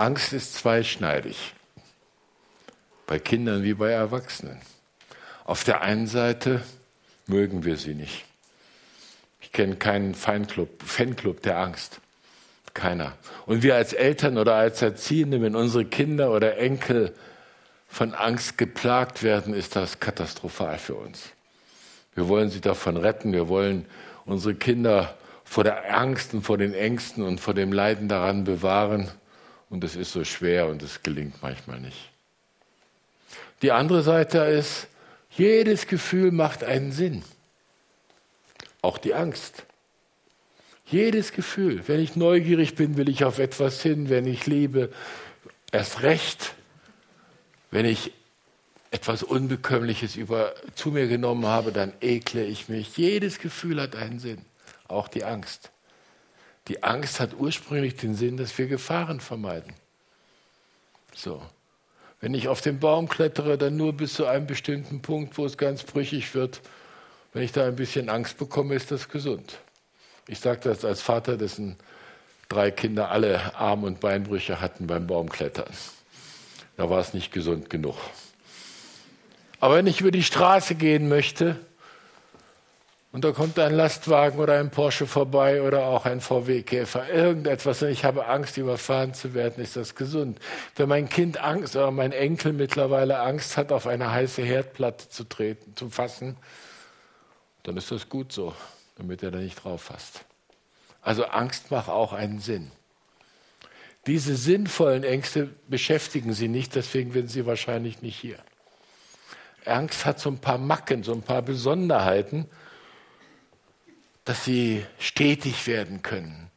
Angst ist zweischneidig. Bei Kindern wie bei Erwachsenen. Auf der einen Seite mögen wir sie nicht. Ich kenne keinen Feinclub, Fanclub der Angst. Keiner. Und wir als Eltern oder als Erziehende, wenn unsere Kinder oder Enkel von Angst geplagt werden, ist das katastrophal für uns. Wir wollen sie davon retten. Wir wollen unsere Kinder vor der Angst und vor den Ängsten und vor dem Leiden daran bewahren. Und es ist so schwer und es gelingt manchmal nicht. Die andere Seite ist, jedes Gefühl macht einen Sinn. Auch die Angst. Jedes Gefühl. Wenn ich neugierig bin, will ich auf etwas hin. Wenn ich liebe, erst recht. Wenn ich etwas Unbekömmliches über, zu mir genommen habe, dann ekle ich mich. Jedes Gefühl hat einen Sinn, auch die Angst. Die Angst hat ursprünglich den Sinn, dass wir Gefahren vermeiden. So. Wenn ich auf den Baum klettere, dann nur bis zu einem bestimmten Punkt, wo es ganz brüchig wird. Wenn ich da ein bisschen Angst bekomme, ist das gesund. Ich sage das als Vater, dessen drei Kinder alle Arm- und Beinbrüche hatten beim Baumklettern. Da war es nicht gesund genug. Aber wenn ich über die Straße gehen möchte und da kommt ein Lastwagen oder ein Porsche vorbei oder auch ein VW-Käfer, irgendetwas und ich habe Angst, überfahren zu werden, ist das gesund. Wenn mein Kind Angst oder mein Enkel mittlerweile Angst hat, auf eine heiße Herdplatte zu treten, zu fassen, dann ist das gut so, damit er da nicht drauf fasst. Also Angst macht auch einen Sinn. Diese sinnvollen Ängste beschäftigen Sie nicht, deswegen sind Sie wahrscheinlich nicht hier. Angst hat so ein paar Macken, so ein paar Besonderheiten, dass sie stetig werden können,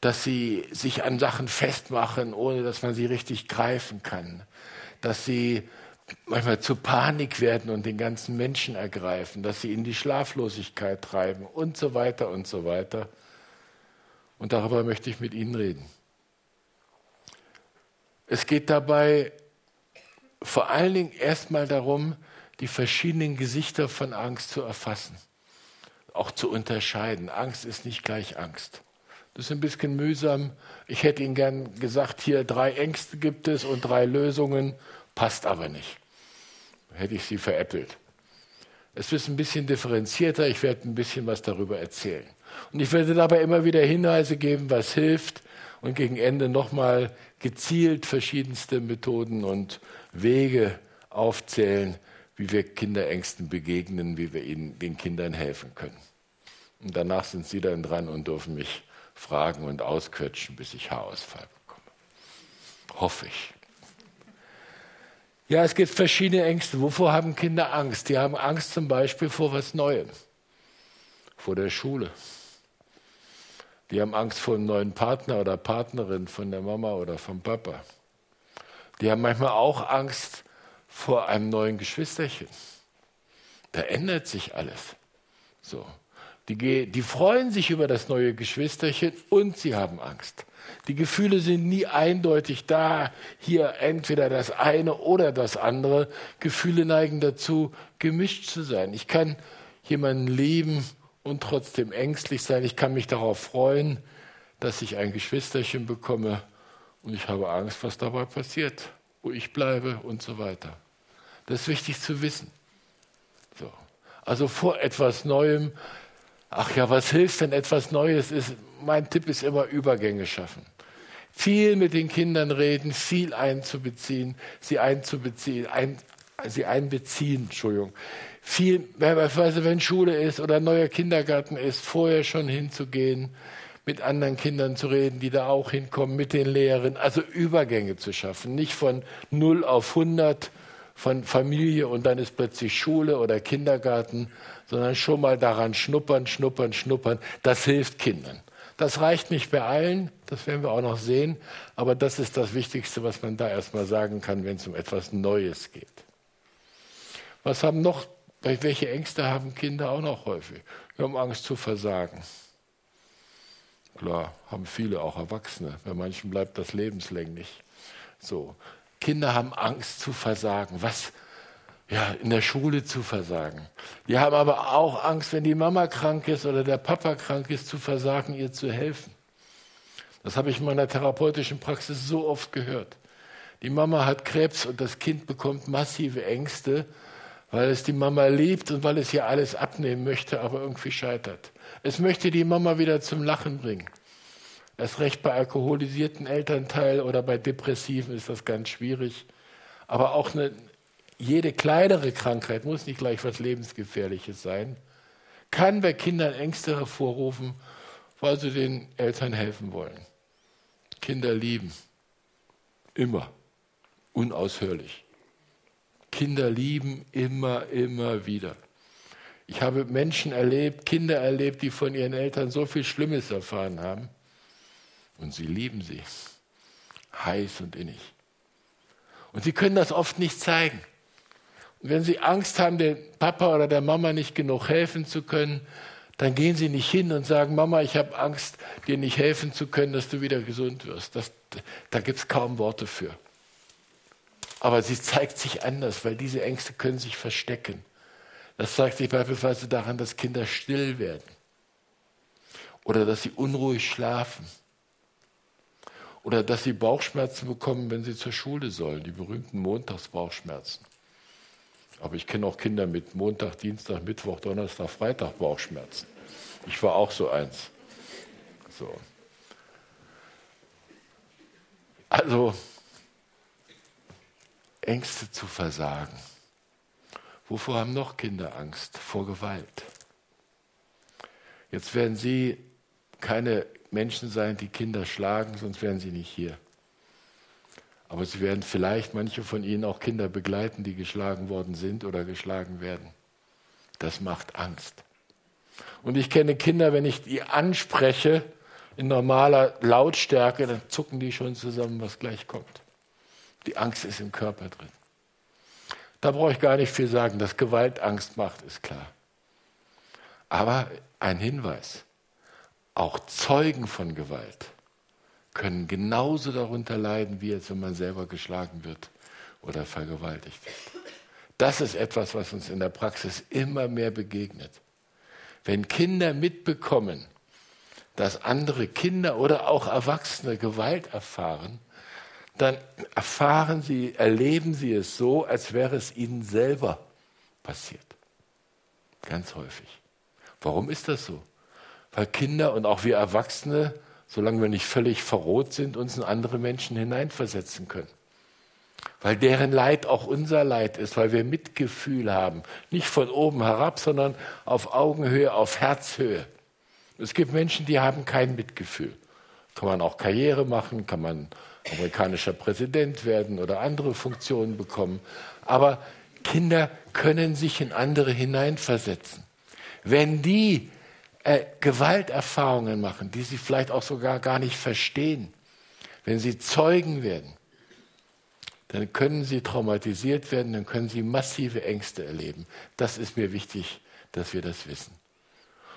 dass sie sich an Sachen festmachen, ohne dass man sie richtig greifen kann, dass sie manchmal zu Panik werden und den ganzen Menschen ergreifen, dass sie in die Schlaflosigkeit treiben und so weiter und so weiter. Und darüber möchte ich mit Ihnen reden. Es geht dabei vor allen Dingen erstmal darum, die verschiedenen Gesichter von Angst zu erfassen, auch zu unterscheiden. Angst ist nicht gleich Angst. Das ist ein bisschen mühsam. Ich hätte Ihnen gern gesagt, hier drei Ängste gibt es und drei Lösungen, passt aber nicht. Hätte ich Sie veräppelt. Es ist ein bisschen differenzierter, ich werde ein bisschen was darüber erzählen. Und ich werde dabei immer wieder Hinweise geben, was hilft und gegen Ende nochmal gezielt verschiedenste Methoden und Wege aufzählen, wie wir Kinderängsten begegnen, wie wir ihnen, den Kindern helfen können. Und danach sind Sie dann dran und dürfen mich fragen und ausquetschen, bis ich Haarausfall bekomme. Hoffe ich. Ja, es gibt verschiedene Ängste. Wovor haben Kinder Angst? Die haben Angst zum Beispiel vor was Neuem, vor der Schule. Die haben Angst vor einem neuen Partner oder Partnerin, von der Mama oder vom Papa. Die haben manchmal auch Angst vor einem neuen Geschwisterchen. Da ändert sich alles. So. Die, die freuen sich über das neue Geschwisterchen und sie haben Angst. Die Gefühle sind nie eindeutig da, hier entweder das eine oder das andere. Gefühle neigen dazu, gemischt zu sein. Ich kann jemanden lieben und trotzdem ängstlich sein. Ich kann mich darauf freuen, dass ich ein Geschwisterchen bekomme und ich habe Angst, was dabei passiert wo ich bleibe und so weiter. Das ist wichtig zu wissen. So. Also vor etwas Neuem, ach ja, was hilft denn etwas Neues? Ist, mein Tipp ist immer Übergänge schaffen. Viel mit den Kindern reden, viel einzubeziehen, sie einzubeziehen, ein, sie einbeziehen, Entschuldigung. Viel, beispielsweise wenn Schule ist oder neuer Kindergarten ist, vorher schon hinzugehen, mit anderen Kindern zu reden, die da auch hinkommen, mit den Lehrern, also Übergänge zu schaffen, nicht von 0 auf 100 von Familie und dann ist plötzlich Schule oder Kindergarten, sondern schon mal daran schnuppern, schnuppern, schnuppern. Das hilft Kindern. Das reicht nicht bei allen, das werden wir auch noch sehen, aber das ist das Wichtigste, was man da erstmal sagen kann, wenn es um etwas Neues geht. Was haben noch, welche Ängste haben Kinder auch noch häufig? Wir haben Angst zu versagen. Klar, haben viele, auch Erwachsene. Bei manchen bleibt das lebenslänglich. So. Kinder haben Angst zu versagen. Was? Ja, in der Schule zu versagen. Die haben aber auch Angst, wenn die Mama krank ist oder der Papa krank ist, zu versagen, ihr zu helfen. Das habe ich in meiner therapeutischen Praxis so oft gehört. Die Mama hat Krebs und das Kind bekommt massive Ängste, weil es die Mama liebt und weil es ihr alles abnehmen möchte, aber irgendwie scheitert. Es möchte die Mama wieder zum Lachen bringen. Erst recht bei alkoholisierten Elternteil oder bei Depressiven ist das ganz schwierig. Aber auch eine, jede kleinere Krankheit muss nicht gleich was Lebensgefährliches sein, kann bei Kindern Ängste hervorrufen, weil sie den Eltern helfen wollen. Kinder lieben. Immer. Unaushörlich. Kinder lieben immer, immer wieder. Ich habe Menschen erlebt, Kinder erlebt, die von ihren Eltern so viel Schlimmes erfahren haben. Und sie lieben sie. Heiß und innig. Und sie können das oft nicht zeigen. Wenn sie Angst haben, dem Papa oder der Mama nicht genug helfen zu können, dann gehen sie nicht hin und sagen, Mama, ich habe Angst, dir nicht helfen zu können, dass du wieder gesund wirst. Das, da gibt es kaum Worte für. Aber sie zeigt sich anders, weil diese Ängste können sich verstecken. Das zeigt sich beispielsweise daran, dass Kinder still werden oder dass sie unruhig schlafen oder dass sie Bauchschmerzen bekommen, wenn sie zur Schule sollen, die berühmten Montagsbauchschmerzen. Aber ich kenne auch Kinder mit Montag, Dienstag, Mittwoch, Donnerstag, Freitag Bauchschmerzen. Ich war auch so eins. So. Also, Ängste zu versagen. Wovor haben noch Kinder Angst? Vor Gewalt. Jetzt werden Sie keine Menschen sein, die Kinder schlagen, sonst wären Sie nicht hier. Aber Sie werden vielleicht manche von Ihnen auch Kinder begleiten, die geschlagen worden sind oder geschlagen werden. Das macht Angst. Und ich kenne Kinder, wenn ich die anspreche in normaler Lautstärke, dann zucken die schon zusammen, was gleich kommt. Die Angst ist im Körper drin. Da brauche ich gar nicht viel sagen, dass Gewalt Angst macht, ist klar. Aber ein Hinweis, auch Zeugen von Gewalt können genauso darunter leiden, wie jetzt, wenn man selber geschlagen wird oder vergewaltigt wird. Das ist etwas, was uns in der Praxis immer mehr begegnet. Wenn Kinder mitbekommen, dass andere Kinder oder auch Erwachsene Gewalt erfahren, dann erfahren sie, erleben sie es so, als wäre es ihnen selber passiert. Ganz häufig. Warum ist das so? Weil Kinder und auch wir Erwachsene, solange wir nicht völlig verroht sind, uns in andere Menschen hineinversetzen können. Weil deren Leid auch unser Leid ist, weil wir Mitgefühl haben. Nicht von oben herab, sondern auf Augenhöhe, auf Herzhöhe. Es gibt Menschen, die haben kein Mitgefühl. Kann man auch Karriere machen, kann man amerikanischer Präsident werden oder andere Funktionen bekommen. Aber Kinder können sich in andere hineinversetzen. Wenn die äh, Gewalterfahrungen machen, die sie vielleicht auch sogar gar nicht verstehen, wenn sie Zeugen werden, dann können sie traumatisiert werden, dann können sie massive Ängste erleben. Das ist mir wichtig, dass wir das wissen.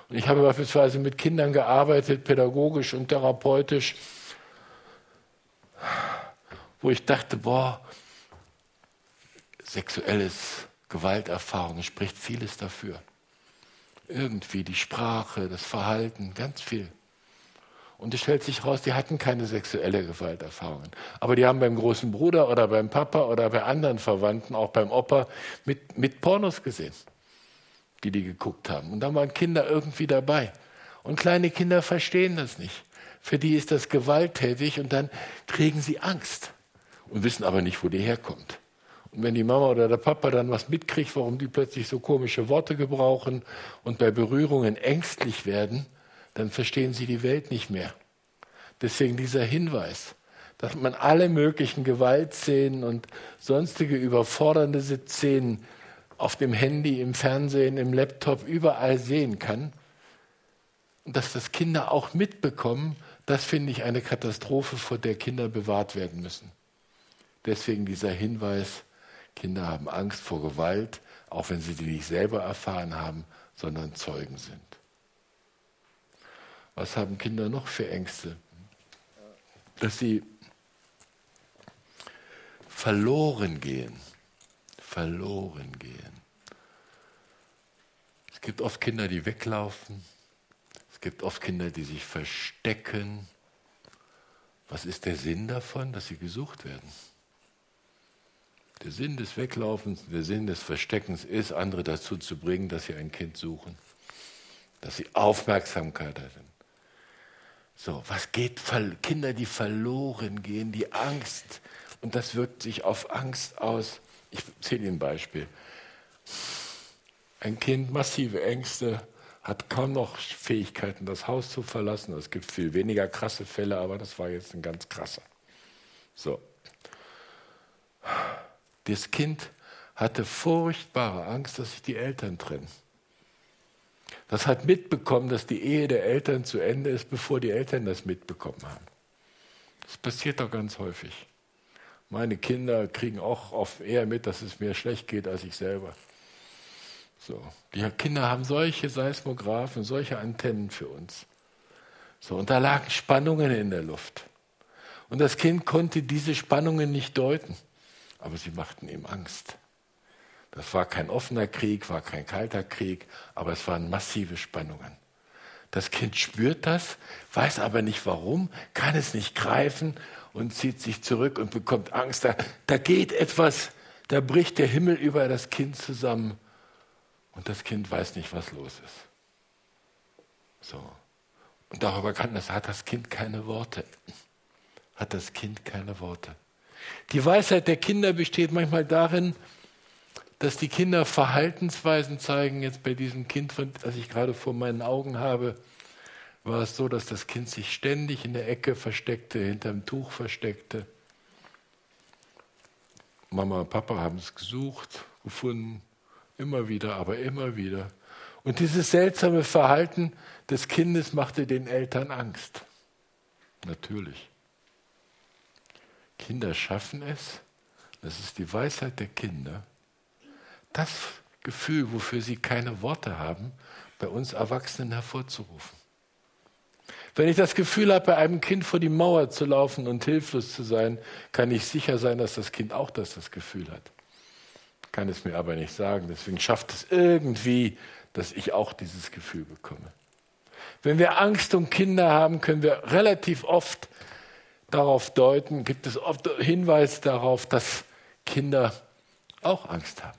Und ich habe beispielsweise mit Kindern gearbeitet, pädagogisch und therapeutisch, wo ich dachte, boah, sexuelles Gewalterfahrung spricht vieles dafür. Irgendwie die Sprache, das Verhalten, ganz viel. Und es stellt sich raus, die hatten keine sexuelle Gewalterfahrungen. Aber die haben beim großen Bruder oder beim Papa oder bei anderen Verwandten, auch beim Opa, mit, mit Pornos gesehen, die die geguckt haben. Und da waren Kinder irgendwie dabei. Und kleine Kinder verstehen das nicht. Für die ist das gewalttätig und dann kriegen sie Angst und wissen aber nicht, wo die herkommt. Und wenn die Mama oder der Papa dann was mitkriegt, warum die plötzlich so komische Worte gebrauchen und bei Berührungen ängstlich werden, dann verstehen sie die Welt nicht mehr. Deswegen dieser Hinweis, dass man alle möglichen Gewaltszenen und sonstige überfordernde Szenen auf dem Handy, im Fernsehen, im Laptop überall sehen kann und dass das Kinder auch mitbekommen, das finde ich eine Katastrophe, vor der Kinder bewahrt werden müssen. Deswegen dieser Hinweis, Kinder haben Angst vor Gewalt, auch wenn sie die nicht selber erfahren haben, sondern Zeugen sind. Was haben Kinder noch für Ängste? Dass sie verloren gehen. Verloren gehen. Es gibt oft Kinder, die weglaufen. Es gibt oft Kinder, die sich verstecken. Was ist der Sinn davon, dass sie gesucht werden? Der Sinn des Weglaufens, der Sinn des Versteckens ist, andere dazu zu bringen, dass sie ein Kind suchen, dass sie Aufmerksamkeit haben. So, was geht Kinder, die verloren gehen, die Angst, und das wirkt sich auf Angst aus. Ich erzähle Ihnen ein Beispiel. Ein Kind, massive Ängste, hat kaum noch Fähigkeiten, das Haus zu verlassen. Es gibt viel weniger krasse Fälle, aber das war jetzt ein ganz krasser. So. Das Kind hatte furchtbare Angst, dass sich die Eltern trennen. Das hat mitbekommen, dass die Ehe der Eltern zu Ende ist, bevor die Eltern das mitbekommen haben. Das passiert doch ganz häufig. Meine Kinder kriegen auch oft eher mit, dass es mir schlecht geht als ich selber. So. Die Kinder haben solche Seismographen, solche Antennen für uns. So, und da lagen Spannungen in der Luft. Und das Kind konnte diese Spannungen nicht deuten, aber sie machten ihm Angst. Das war kein offener Krieg, war kein kalter Krieg, aber es waren massive Spannungen. Das Kind spürt das, weiß aber nicht warum, kann es nicht greifen und zieht sich zurück und bekommt Angst. Da, da geht etwas, da bricht der Himmel über das Kind zusammen und das Kind weiß nicht, was los ist. So. Und darüber kann das, hat das Kind keine Worte. Hat das Kind keine Worte. Die Weisheit der Kinder besteht manchmal darin, dass die Kinder Verhaltensweisen zeigen. Jetzt bei diesem Kind, das ich gerade vor meinen Augen habe, war es so, dass das Kind sich ständig in der Ecke versteckte, hinterm Tuch versteckte. Mama und Papa haben es gesucht, gefunden, Immer wieder, aber immer wieder. Und dieses seltsame Verhalten des Kindes machte den Eltern Angst. Natürlich. Kinder schaffen es, das ist die Weisheit der Kinder, das Gefühl, wofür sie keine Worte haben, bei uns Erwachsenen hervorzurufen. Wenn ich das Gefühl habe, bei einem Kind vor die Mauer zu laufen und hilflos zu sein, kann ich sicher sein, dass das Kind auch das, das Gefühl hat kann es mir aber nicht sagen. Deswegen schafft es irgendwie, dass ich auch dieses Gefühl bekomme. Wenn wir Angst um Kinder haben, können wir relativ oft darauf deuten, gibt es oft Hinweise darauf, dass Kinder auch Angst haben.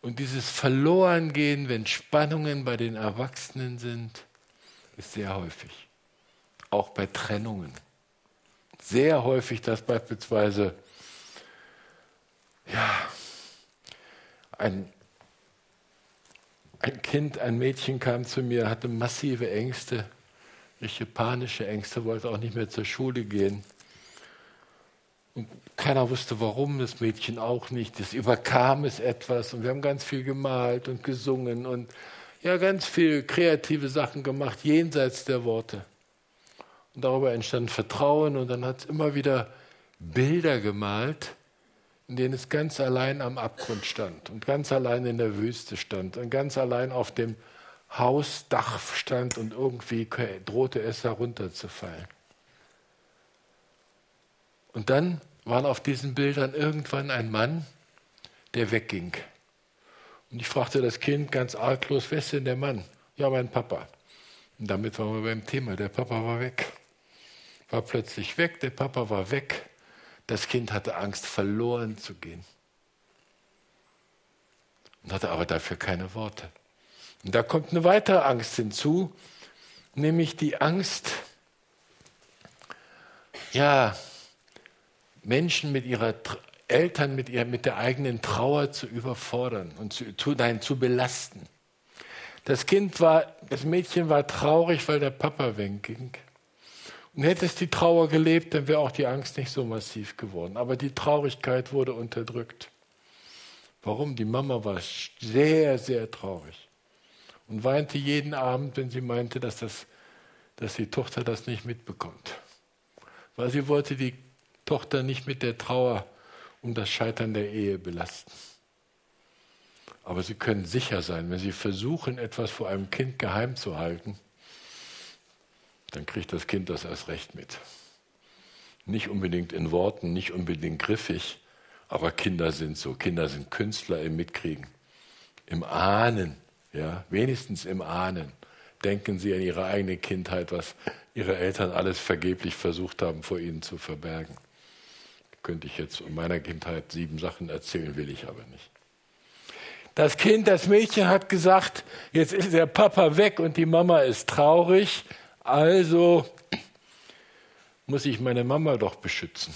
Und dieses Verlorengehen, wenn Spannungen bei den Erwachsenen sind, ist sehr häufig. Auch bei Trennungen. Sehr häufig, dass beispielsweise ja, ein, ein Kind, ein Mädchen kam zu mir, hatte massive Ängste, richtige panische Ängste, wollte auch nicht mehr zur Schule gehen. Und keiner wusste warum, das Mädchen auch nicht. Das überkam es etwas und wir haben ganz viel gemalt und gesungen und ja, ganz viel kreative Sachen gemacht, jenseits der Worte. Und darüber entstand Vertrauen und dann hat es immer wieder Bilder gemalt in denen es ganz allein am Abgrund stand und ganz allein in der Wüste stand und ganz allein auf dem Hausdach stand und irgendwie drohte es herunterzufallen. Und dann war auf diesen Bildern irgendwann ein Mann, der wegging. Und ich fragte das Kind ganz arglos, wer ist denn der Mann? Ja, mein Papa. Und damit waren wir beim Thema, der Papa war weg. War plötzlich weg, der Papa war weg. Das Kind hatte Angst, verloren zu gehen. Und hatte aber dafür keine Worte. Und da kommt eine weitere Angst hinzu, nämlich die Angst, ja, Menschen mit ihrer Eltern mit, ihr, mit der eigenen Trauer zu überfordern und zu, zu, nein, zu belasten. Das Kind war, das Mädchen war traurig, weil der Papa wegging. Und hätte es die Trauer gelebt, dann wäre auch die Angst nicht so massiv geworden. Aber die Traurigkeit wurde unterdrückt. Warum? Die Mama war sehr, sehr traurig und weinte jeden Abend, wenn sie meinte, dass, das, dass die Tochter das nicht mitbekommt. Weil sie wollte die Tochter nicht mit der Trauer um das Scheitern der Ehe belasten. Aber Sie können sicher sein, wenn Sie versuchen, etwas vor einem Kind geheim zu halten, dann kriegt das Kind das erst recht mit. Nicht unbedingt in Worten, nicht unbedingt griffig, aber Kinder sind so. Kinder sind Künstler im Mitkriegen, im Ahnen, ja, wenigstens im Ahnen. Denken Sie an Ihre eigene Kindheit, was ihre Eltern alles vergeblich versucht haben, vor ihnen zu verbergen. Könnte ich jetzt in meiner Kindheit sieben Sachen erzählen, will ich aber nicht. Das Kind, das Mädchen hat gesagt, jetzt ist der Papa weg und die Mama ist traurig, also muss ich meine Mama doch beschützen.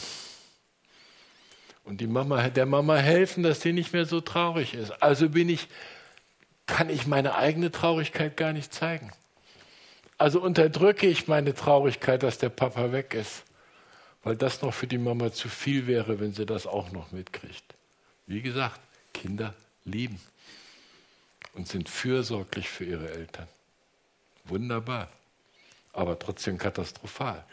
Und die Mama, der Mama helfen, dass sie nicht mehr so traurig ist. Also bin ich, kann ich meine eigene Traurigkeit gar nicht zeigen. Also unterdrücke ich meine Traurigkeit, dass der Papa weg ist, weil das noch für die Mama zu viel wäre, wenn sie das auch noch mitkriegt. Wie gesagt, Kinder lieben und sind fürsorglich für ihre Eltern. Wunderbar, aber trotzdem katastrophal.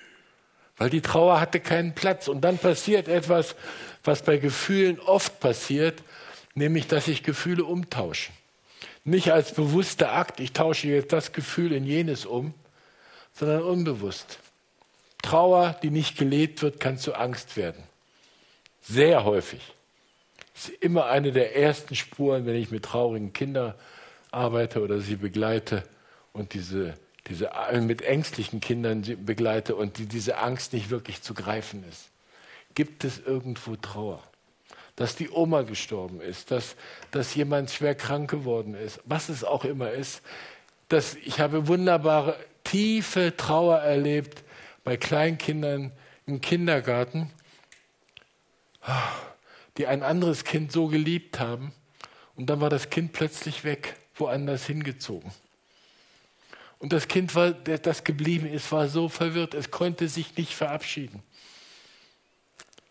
Weil die Trauer hatte keinen Platz. Und dann passiert etwas, was bei Gefühlen oft passiert, nämlich dass sich Gefühle umtauschen. Nicht als bewusster Akt, ich tausche jetzt das Gefühl in jenes um, sondern unbewusst. Trauer, die nicht gelebt wird, kann zu Angst werden. Sehr häufig. Das ist immer eine der ersten Spuren, wenn ich mit traurigen Kindern arbeite oder sie begleite und diese, diese mit ängstlichen Kindern begleite und die, diese Angst nicht wirklich zu greifen ist. Gibt es irgendwo Trauer? Dass die Oma gestorben ist, dass, dass jemand schwer krank geworden ist, was es auch immer ist. Dass ich habe wunderbare, tiefe Trauer erlebt bei Kleinkindern im Kindergarten die ein anderes Kind so geliebt haben und dann war das Kind plötzlich weg, woanders hingezogen. Und das Kind, war, das geblieben ist, war so verwirrt, es konnte sich nicht verabschieden.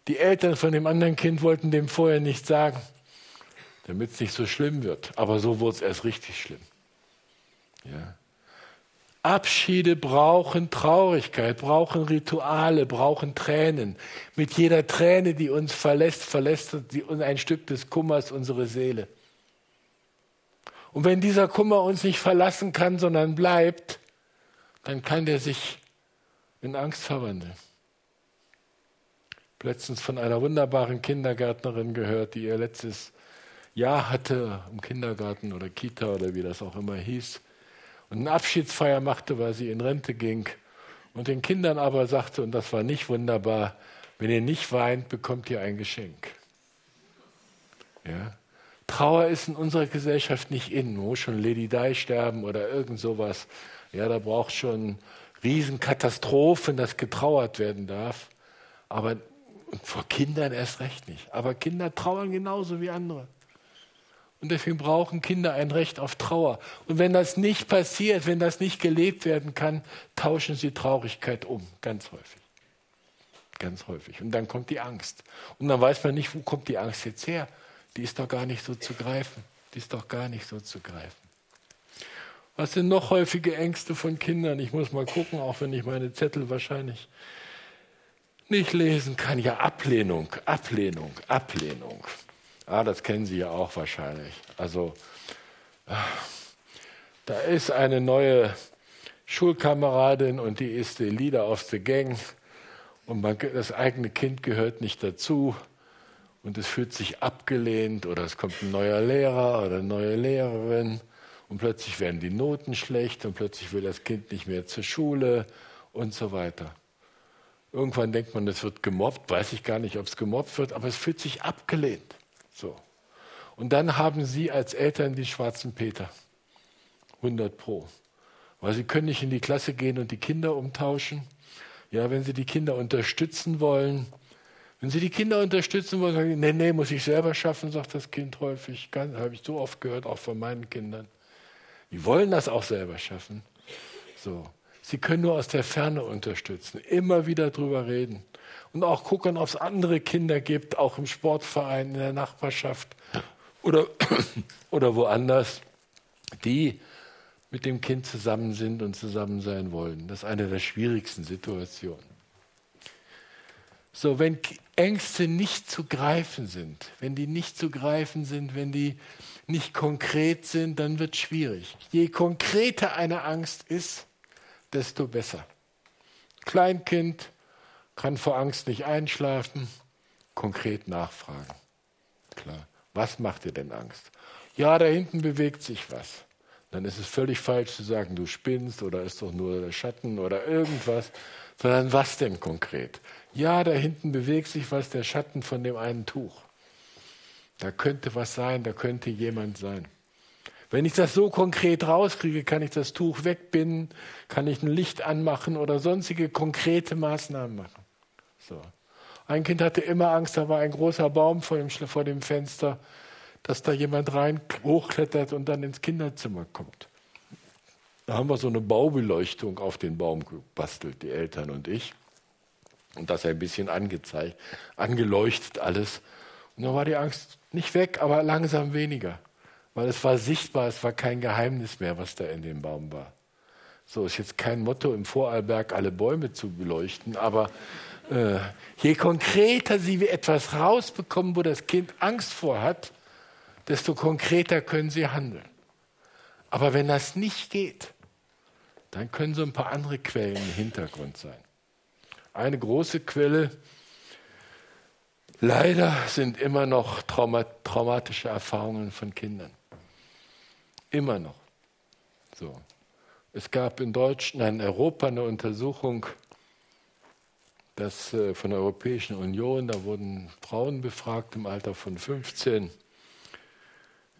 Die Eltern von dem anderen Kind wollten dem vorher nicht sagen, damit es nicht so schlimm wird. Aber so wurde es erst richtig schlimm. Ja. Abschiede brauchen Traurigkeit, brauchen Rituale, brauchen Tränen. Mit jeder Träne, die uns verlässt, verlässt uns ein Stück des Kummers unsere Seele. Und wenn dieser Kummer uns nicht verlassen kann, sondern bleibt, dann kann der sich in Angst verwandeln. Letztens von einer wunderbaren Kindergärtnerin gehört, die ihr letztes Jahr hatte im Kindergarten oder Kita oder wie das auch immer hieß und eine Abschiedsfeier machte, weil sie in Rente ging und den Kindern aber sagte, und das war nicht wunderbar, wenn ihr nicht weint, bekommt ihr ein Geschenk. Ja? Trauer ist in unserer Gesellschaft nicht in, wo schon Lady Di sterben oder irgend sowas. Ja, da braucht schon Riesenkatastrophen, dass getrauert werden darf. Aber vor Kindern erst recht nicht. Aber Kinder trauern genauso wie andere. Und deswegen brauchen Kinder ein Recht auf Trauer. Und wenn das nicht passiert, wenn das nicht gelebt werden kann, tauschen sie Traurigkeit um, ganz häufig. Ganz häufig. Und dann kommt die Angst. Und dann weiß man nicht, wo kommt die Angst jetzt her. Die ist doch gar nicht so zu greifen. Die ist doch gar nicht so zu greifen. Was sind noch häufige Ängste von Kindern? Ich muss mal gucken, auch wenn ich meine Zettel wahrscheinlich nicht lesen kann. Ja, Ablehnung, Ablehnung, Ablehnung. Ah, das kennen Sie ja auch wahrscheinlich. Also, da ist eine neue Schulkameradin und die ist die Leader of the Gang und man, das eigene Kind gehört nicht dazu und es fühlt sich abgelehnt oder es kommt ein neuer Lehrer oder eine neue Lehrerin und plötzlich werden die Noten schlecht und plötzlich will das Kind nicht mehr zur Schule und so weiter. Irgendwann denkt man, es wird gemobbt, weiß ich gar nicht, ob es gemobbt wird, aber es fühlt sich abgelehnt. So. Und dann haben Sie als Eltern die schwarzen Peter. 100 Pro. Weil Sie können nicht in die Klasse gehen und die Kinder umtauschen. Ja, wenn Sie die Kinder unterstützen wollen, wenn Sie die Kinder unterstützen wollen, sagen Sie, nee, nee, muss ich selber schaffen, sagt das Kind häufig. Habe ich so oft gehört, auch von meinen Kindern. Die wollen das auch selber schaffen. So. Sie können nur aus der Ferne unterstützen, immer wieder drüber reden und auch gucken, ob es andere Kinder gibt, auch im Sportverein, in der Nachbarschaft oder, oder woanders, die mit dem Kind zusammen sind und zusammen sein wollen. Das ist eine der schwierigsten Situationen. So, wenn Ängste nicht zu greifen sind, wenn die nicht zu greifen sind, wenn die nicht konkret sind, dann wird es schwierig. Je konkreter eine Angst ist, desto besser. Kleinkind, kann vor Angst nicht einschlafen, konkret nachfragen. Klar. Was macht dir denn Angst? Ja, da hinten bewegt sich was. Dann ist es völlig falsch zu sagen, du spinnst oder ist doch nur der Schatten oder irgendwas, sondern was denn konkret? Ja, da hinten bewegt sich was, der Schatten von dem einen Tuch. Da könnte was sein, da könnte jemand sein. Wenn ich das so konkret rauskriege, kann ich das Tuch wegbinden, kann ich ein Licht anmachen oder sonstige konkrete Maßnahmen machen. So. Ein Kind hatte immer Angst, da war ein großer Baum vor dem, vor dem Fenster, dass da jemand rein hochklettert und dann ins Kinderzimmer kommt. Da haben wir so eine Baubeleuchtung auf den Baum gebastelt, die Eltern und ich. Und das ein bisschen angezeigt, angeleuchtet alles. Und dann war die Angst nicht weg, aber langsam weniger. Weil es war sichtbar, es war kein Geheimnis mehr, was da in dem Baum war. So ist jetzt kein Motto im Vorarlberg, alle Bäume zu beleuchten, aber äh, je konkreter Sie etwas rausbekommen, wo das Kind Angst vor hat, desto konkreter können Sie handeln. Aber wenn das nicht geht, dann können so ein paar andere Quellen im Hintergrund sein. Eine große Quelle, leider sind immer noch Trauma traumatische Erfahrungen von Kindern. Immer noch. So. Es gab in Deutschland, in Europa eine Untersuchung, das äh, von der Europäischen Union, da wurden Frauen befragt im Alter von 15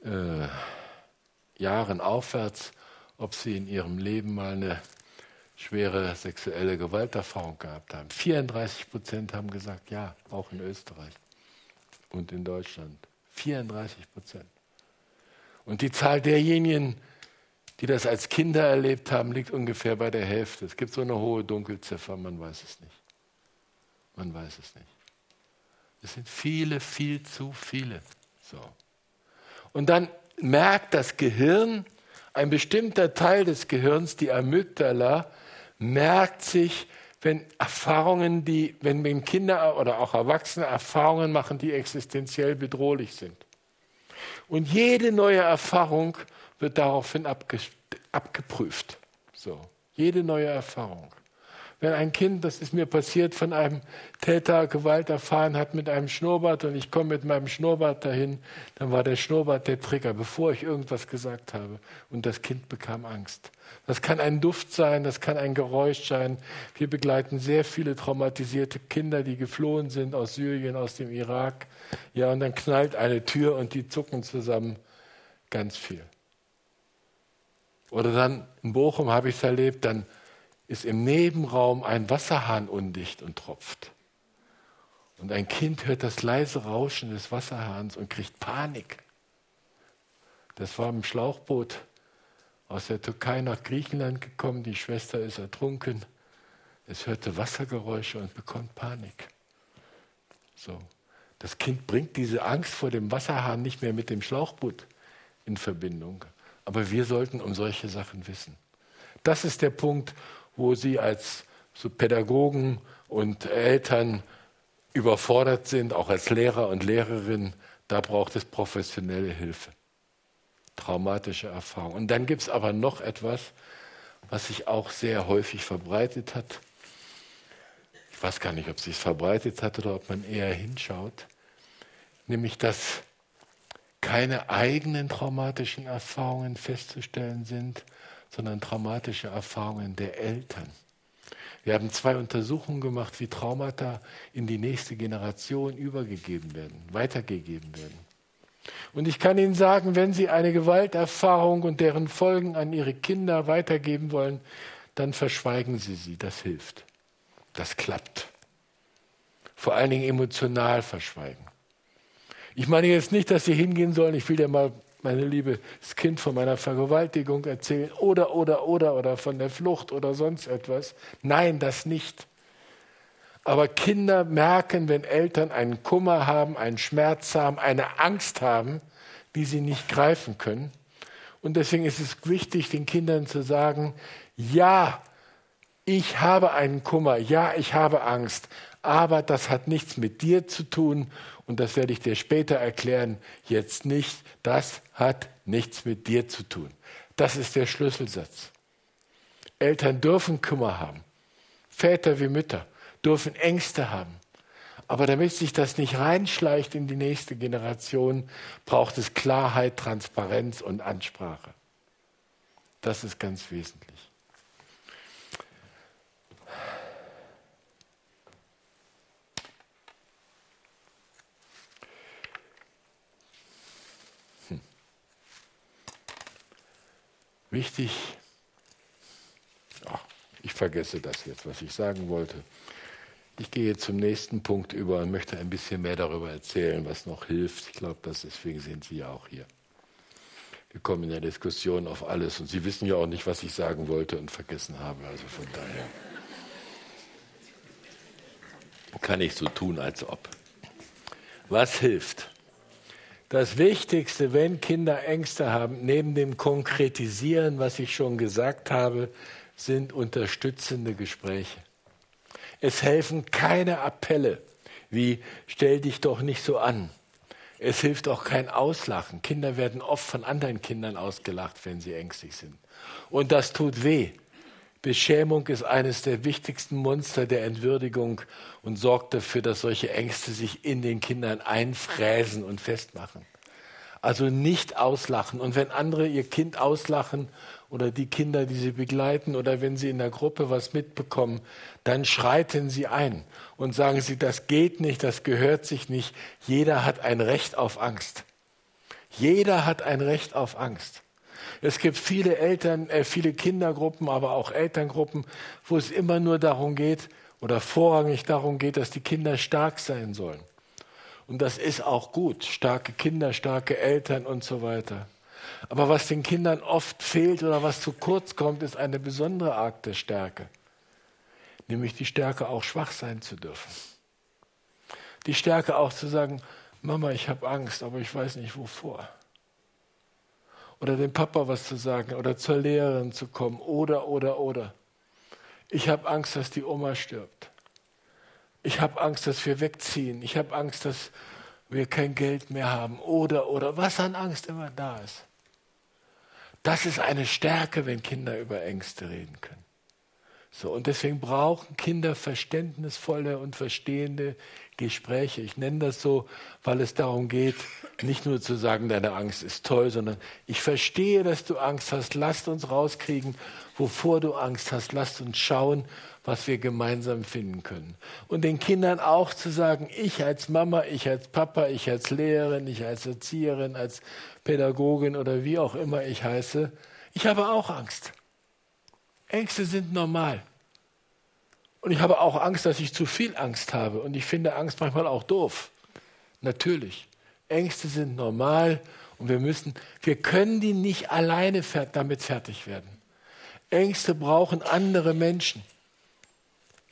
äh, Jahren aufwärts, ob sie in ihrem Leben mal eine schwere sexuelle Gewalterfahrung gehabt haben. 34 Prozent haben gesagt, ja, auch in Österreich und in Deutschland. 34 Prozent. Und die Zahl derjenigen, die das als Kinder erlebt haben, liegt ungefähr bei der Hälfte. Es gibt so eine hohe Dunkelziffer, man weiß es nicht. Man weiß es nicht. Es sind viele, viel zu viele. So. Und dann merkt das Gehirn, ein bestimmter Teil des Gehirns, die Amygdala, merkt sich, wenn Erfahrungen, die, wenn, Kinder oder auch Erwachsene Erfahrungen machen, die existenziell bedrohlich sind. Und jede neue Erfahrung wird daraufhin abge, abgeprüft. So, jede neue Erfahrung. Wenn ein Kind, das ist mir passiert, von einem Täter Gewalt erfahren hat mit einem Schnurrbart und ich komme mit meinem Schnurrbart dahin, dann war der Schnurrbart der Trigger, bevor ich irgendwas gesagt habe. Und das Kind bekam Angst. Das kann ein Duft sein, das kann ein Geräusch sein. Wir begleiten sehr viele traumatisierte Kinder, die geflohen sind aus Syrien, aus dem Irak. Ja, und dann knallt eine Tür und die zucken zusammen. Ganz viel. Oder dann in Bochum habe ich es erlebt, dann ist im Nebenraum ein Wasserhahn undicht und tropft. Und ein Kind hört das leise Rauschen des Wasserhahns und kriegt Panik. Das war im Schlauchboot aus der Türkei nach Griechenland gekommen. Die Schwester ist ertrunken. Es hörte Wassergeräusche und bekommt Panik. So. Das Kind bringt diese Angst vor dem Wasserhahn nicht mehr mit dem Schlauchboot in Verbindung. Aber wir sollten um solche Sachen wissen. Das ist der Punkt, wo sie als so Pädagogen und Eltern überfordert sind, auch als Lehrer und Lehrerin, da braucht es professionelle Hilfe. Traumatische Erfahrung. Und dann gibt es aber noch etwas, was sich auch sehr häufig verbreitet hat. Ich weiß gar nicht, ob es sich verbreitet hat oder ob man eher hinschaut. Nämlich, dass keine eigenen traumatischen Erfahrungen festzustellen sind, sondern traumatische Erfahrungen der Eltern. Wir haben zwei Untersuchungen gemacht, wie Traumata in die nächste Generation übergegeben werden, weitergegeben werden. Und ich kann Ihnen sagen, wenn Sie eine Gewalterfahrung und deren Folgen an Ihre Kinder weitergeben wollen, dann verschweigen Sie sie. Das hilft. Das klappt. Vor allen Dingen emotional verschweigen. Ich meine jetzt nicht, dass Sie hingehen sollen, ich will ja mal meine Liebe, das Kind von meiner Vergewaltigung erzählen oder, oder, oder, oder von der Flucht oder sonst etwas. Nein, das nicht. Aber Kinder merken, wenn Eltern einen Kummer haben, einen Schmerz haben, eine Angst haben, die sie nicht greifen können. Und deswegen ist es wichtig, den Kindern zu sagen, ja, ich habe einen Kummer, ja, ich habe Angst, aber das hat nichts mit dir zu tun und das werde ich dir später erklären, jetzt nicht, das hat nichts mit dir zu tun. Das ist der Schlüsselsatz. Eltern dürfen Kummer haben, Väter wie Mütter dürfen Ängste haben. Aber damit sich das nicht reinschleicht in die nächste Generation, braucht es Klarheit, Transparenz und Ansprache. Das ist ganz wesentlich. Wichtig, ach, ich vergesse das jetzt, was ich sagen wollte. Ich gehe zum nächsten Punkt über und möchte ein bisschen mehr darüber erzählen, was noch hilft. Ich glaube, deswegen sind Sie ja auch hier. Wir kommen in der Diskussion auf alles und Sie wissen ja auch nicht, was ich sagen wollte und vergessen habe. Also von daher kann ich so tun, als ob. Was hilft? Das Wichtigste, wenn Kinder Ängste haben, neben dem Konkretisieren, was ich schon gesagt habe, sind unterstützende Gespräche. Es helfen keine Appelle wie stell dich doch nicht so an. Es hilft auch kein Auslachen. Kinder werden oft von anderen Kindern ausgelacht, wenn sie ängstlich sind. Und das tut weh. Beschämung ist eines der wichtigsten Monster der Entwürdigung und sorgt dafür, dass solche Ängste sich in den Kindern einfräsen und festmachen. Also nicht auslachen. Und wenn andere ihr Kind auslachen oder die Kinder, die sie begleiten oder wenn sie in der Gruppe was mitbekommen, dann schreiten sie ein und sagen sie, das geht nicht, das gehört sich nicht. Jeder hat ein Recht auf Angst. Jeder hat ein Recht auf Angst. Es gibt viele Eltern, äh, viele Kindergruppen, aber auch Elterngruppen, wo es immer nur darum geht oder vorrangig darum geht, dass die Kinder stark sein sollen. Und das ist auch gut. Starke Kinder, starke Eltern und so weiter. Aber was den Kindern oft fehlt oder was zu kurz kommt, ist eine besondere Art der Stärke. Nämlich die Stärke, auch schwach sein zu dürfen. Die Stärke auch zu sagen, Mama, ich habe Angst, aber ich weiß nicht wovor. Oder dem Papa was zu sagen oder zur Lehrerin zu kommen oder, oder, oder. Ich habe Angst, dass die Oma stirbt. Ich habe Angst, dass wir wegziehen. Ich habe Angst, dass wir kein Geld mehr haben. Oder, oder, was an Angst immer da ist. Das ist eine Stärke, wenn Kinder über Ängste reden können. So, und deswegen brauchen Kinder verständnisvolle und verstehende Gespräche. Ich nenne das so, weil es darum geht, nicht nur zu sagen, deine Angst ist toll, sondern ich verstehe, dass du Angst hast. Lasst uns rauskriegen, wovor du Angst hast. Lasst uns schauen, was wir gemeinsam finden können. Und den Kindern auch zu sagen, ich als Mama, ich als Papa, ich als Lehrerin, ich als Erzieherin, als Pädagogin oder wie auch immer ich heiße, ich habe auch Angst. Ängste sind normal. Und ich habe auch Angst, dass ich zu viel Angst habe. Und ich finde Angst manchmal auch doof. Natürlich. Ängste sind normal und wir müssen, wir können die nicht alleine damit fertig werden. Ängste brauchen andere Menschen.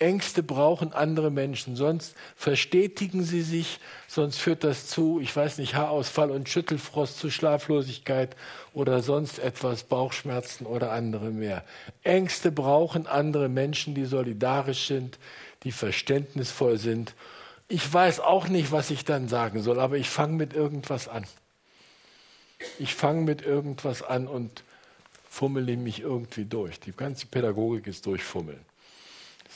Ängste brauchen andere Menschen, sonst verstetigen sie sich, sonst führt das zu, ich weiß nicht, Haarausfall und Schüttelfrost, zu Schlaflosigkeit oder sonst etwas, Bauchschmerzen oder andere mehr. Ängste brauchen andere Menschen, die solidarisch sind, die verständnisvoll sind. Ich weiß auch nicht, was ich dann sagen soll, aber ich fange mit irgendwas an. Ich fange mit irgendwas an und fummele mich irgendwie durch. Die ganze Pädagogik ist durchfummeln.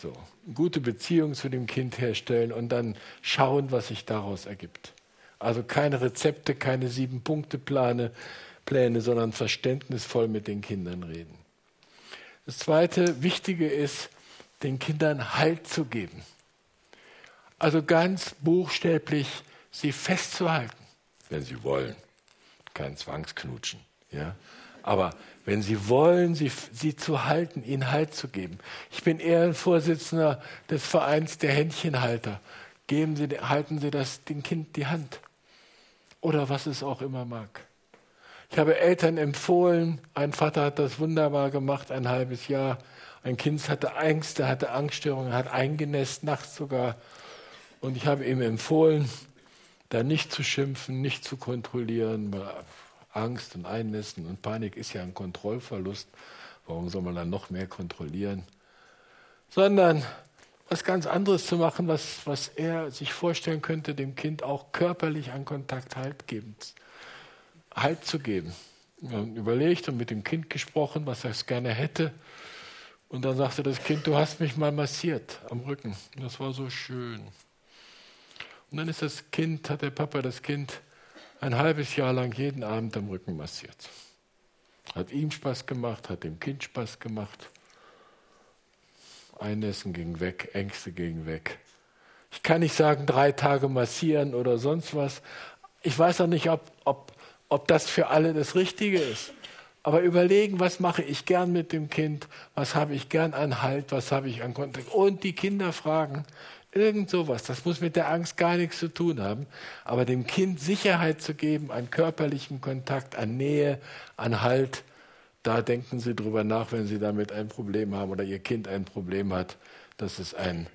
So, gute Beziehung zu dem Kind herstellen und dann schauen, was sich daraus ergibt. Also keine Rezepte, keine sieben-Punkte-Pläne, Pläne, sondern verständnisvoll mit den Kindern reden. Das zweite Wichtige ist, den Kindern Halt zu geben. Also ganz buchstäblich sie festzuhalten, wenn sie wollen. Kein Zwangsknutschen. Ja? Aber wenn Sie wollen, sie, sie zu halten, ihnen Halt zu geben. Ich bin Ehrenvorsitzender des Vereins der Händchenhalter. Geben Sie, halten Sie das dem Kind die Hand. Oder was es auch immer mag. Ich habe Eltern empfohlen, ein Vater hat das wunderbar gemacht, ein halbes Jahr. Ein Kind hatte Ängste, hatte Angststörungen, hat eingenässt, nachts sogar. Und ich habe ihm empfohlen, da nicht zu schimpfen, nicht zu kontrollieren, Angst und Einnässen und Panik ist ja ein Kontrollverlust. Warum soll man dann noch mehr kontrollieren? Sondern was ganz anderes zu machen, was, was er sich vorstellen könnte, dem Kind auch körperlich an Kontakt halt, geben, halt zu geben. Wir überlegt und mit dem Kind gesprochen, was er es gerne hätte. Und dann sagte das Kind, du hast mich mal massiert am Rücken. Das war so schön. Und dann ist das Kind, hat der Papa das Kind ein halbes Jahr lang jeden Abend am Rücken massiert. Hat ihm Spaß gemacht, hat dem Kind Spaß gemacht. Einnässen ging weg, Ängste gingen weg. Ich kann nicht sagen, drei Tage massieren oder sonst was. Ich weiß auch nicht, ob, ob, ob das für alle das Richtige ist. Aber überlegen, was mache ich gern mit dem Kind, was habe ich gern an Halt, was habe ich an Kontakt. Und die Kinder fragen, irgend sowas. Das muss mit der Angst gar nichts zu tun haben. Aber dem Kind Sicherheit zu geben, an körperlichem Kontakt, an Nähe, an Halt, da denken Sie drüber nach, wenn Sie damit ein Problem haben oder Ihr Kind ein Problem hat. Das ist ein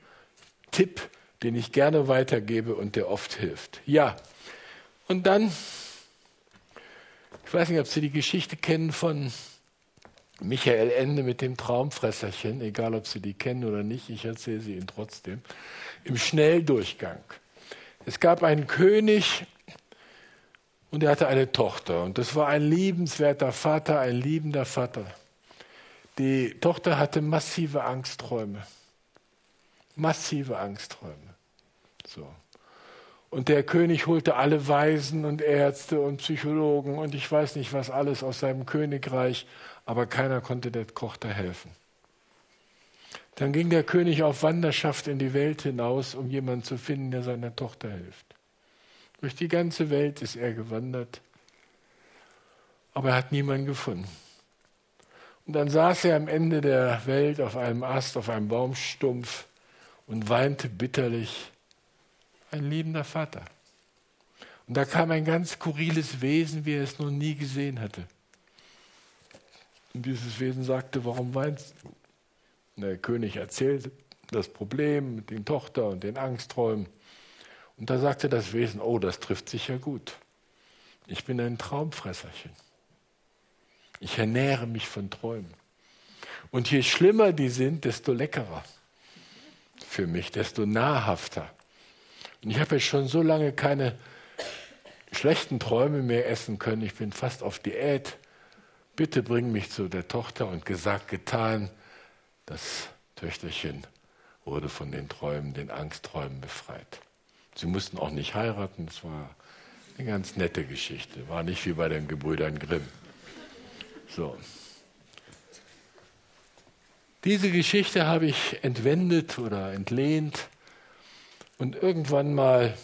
Tipp, den ich gerne weitergebe und der oft hilft. Ja, und dann, ich weiß nicht, ob Sie die Geschichte kennen von Michael Ende mit dem Traumfresserchen, egal ob Sie die kennen oder nicht, ich erzähle sie Ihnen trotzdem, im Schnelldurchgang. Es gab einen König und er hatte eine Tochter und das war ein liebenswerter Vater, ein liebender Vater. Die Tochter hatte massive Angstträume, massive Angstträume. So. Und der König holte alle Weisen und Ärzte und Psychologen und ich weiß nicht was alles aus seinem Königreich, aber keiner konnte der Tochter helfen. Dann ging der König auf Wanderschaft in die Welt hinaus, um jemanden zu finden, der seiner Tochter hilft. Durch die ganze Welt ist er gewandert, aber er hat niemanden gefunden. Und dann saß er am Ende der Welt auf einem Ast, auf einem Baumstumpf und weinte bitterlich. Ein liebender Vater. Und da kam ein ganz skurriles Wesen, wie er es noch nie gesehen hatte. Und dieses Wesen sagte, warum weinst du? Und der König erzählte das Problem mit den Tochter und den Angstträumen. Und da sagte das Wesen, oh, das trifft sich ja gut. Ich bin ein Traumfresserchen. Ich ernähre mich von Träumen. Und je schlimmer die sind, desto leckerer für mich, desto nahrhafter. Und ich habe jetzt schon so lange keine schlechten Träume mehr essen können. Ich bin fast auf Diät. Bitte bring mich zu der Tochter und gesagt, getan. Das Töchterchen wurde von den Träumen, den Angstträumen befreit. Sie mussten auch nicht heiraten, es war eine ganz nette Geschichte, war nicht wie bei den Gebrüdern Grimm. So. Diese Geschichte habe ich entwendet oder entlehnt und irgendwann mal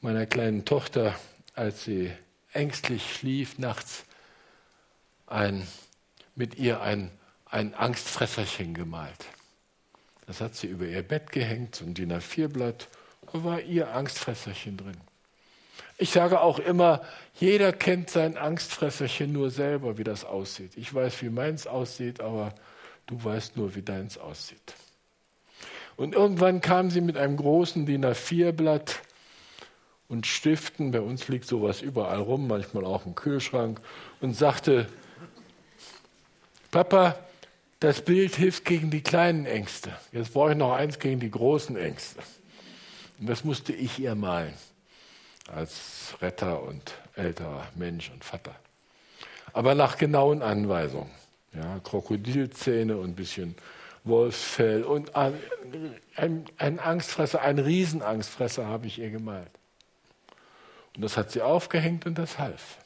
meiner kleinen Tochter, als sie ängstlich schlief nachts, ein, mit ihr ein, ein Angstfresserchen gemalt. Das hat sie über ihr Bett gehängt, so ein DIN A4-Blatt war ihr Angstfresserchen drin. Ich sage auch immer, jeder kennt sein Angstfresserchen nur selber, wie das aussieht. Ich weiß, wie meins aussieht, aber du weißt nur, wie deins aussieht. Und irgendwann kam sie mit einem großen DIN A4-Blatt und Stiften, bei uns liegt sowas überall rum, manchmal auch im Kühlschrank, und sagte, Papa, das Bild hilft gegen die kleinen Ängste. Jetzt brauche ich noch eins gegen die großen Ängste. Und das musste ich ihr malen, als Retter und älterer Mensch und Vater. Aber nach genauen Anweisungen. Ja, Krokodilzähne und ein bisschen Wolfsfell und ein, ein, ein Angstfresser, ein Riesenangstfresser habe ich ihr gemalt. Und das hat sie aufgehängt und das half.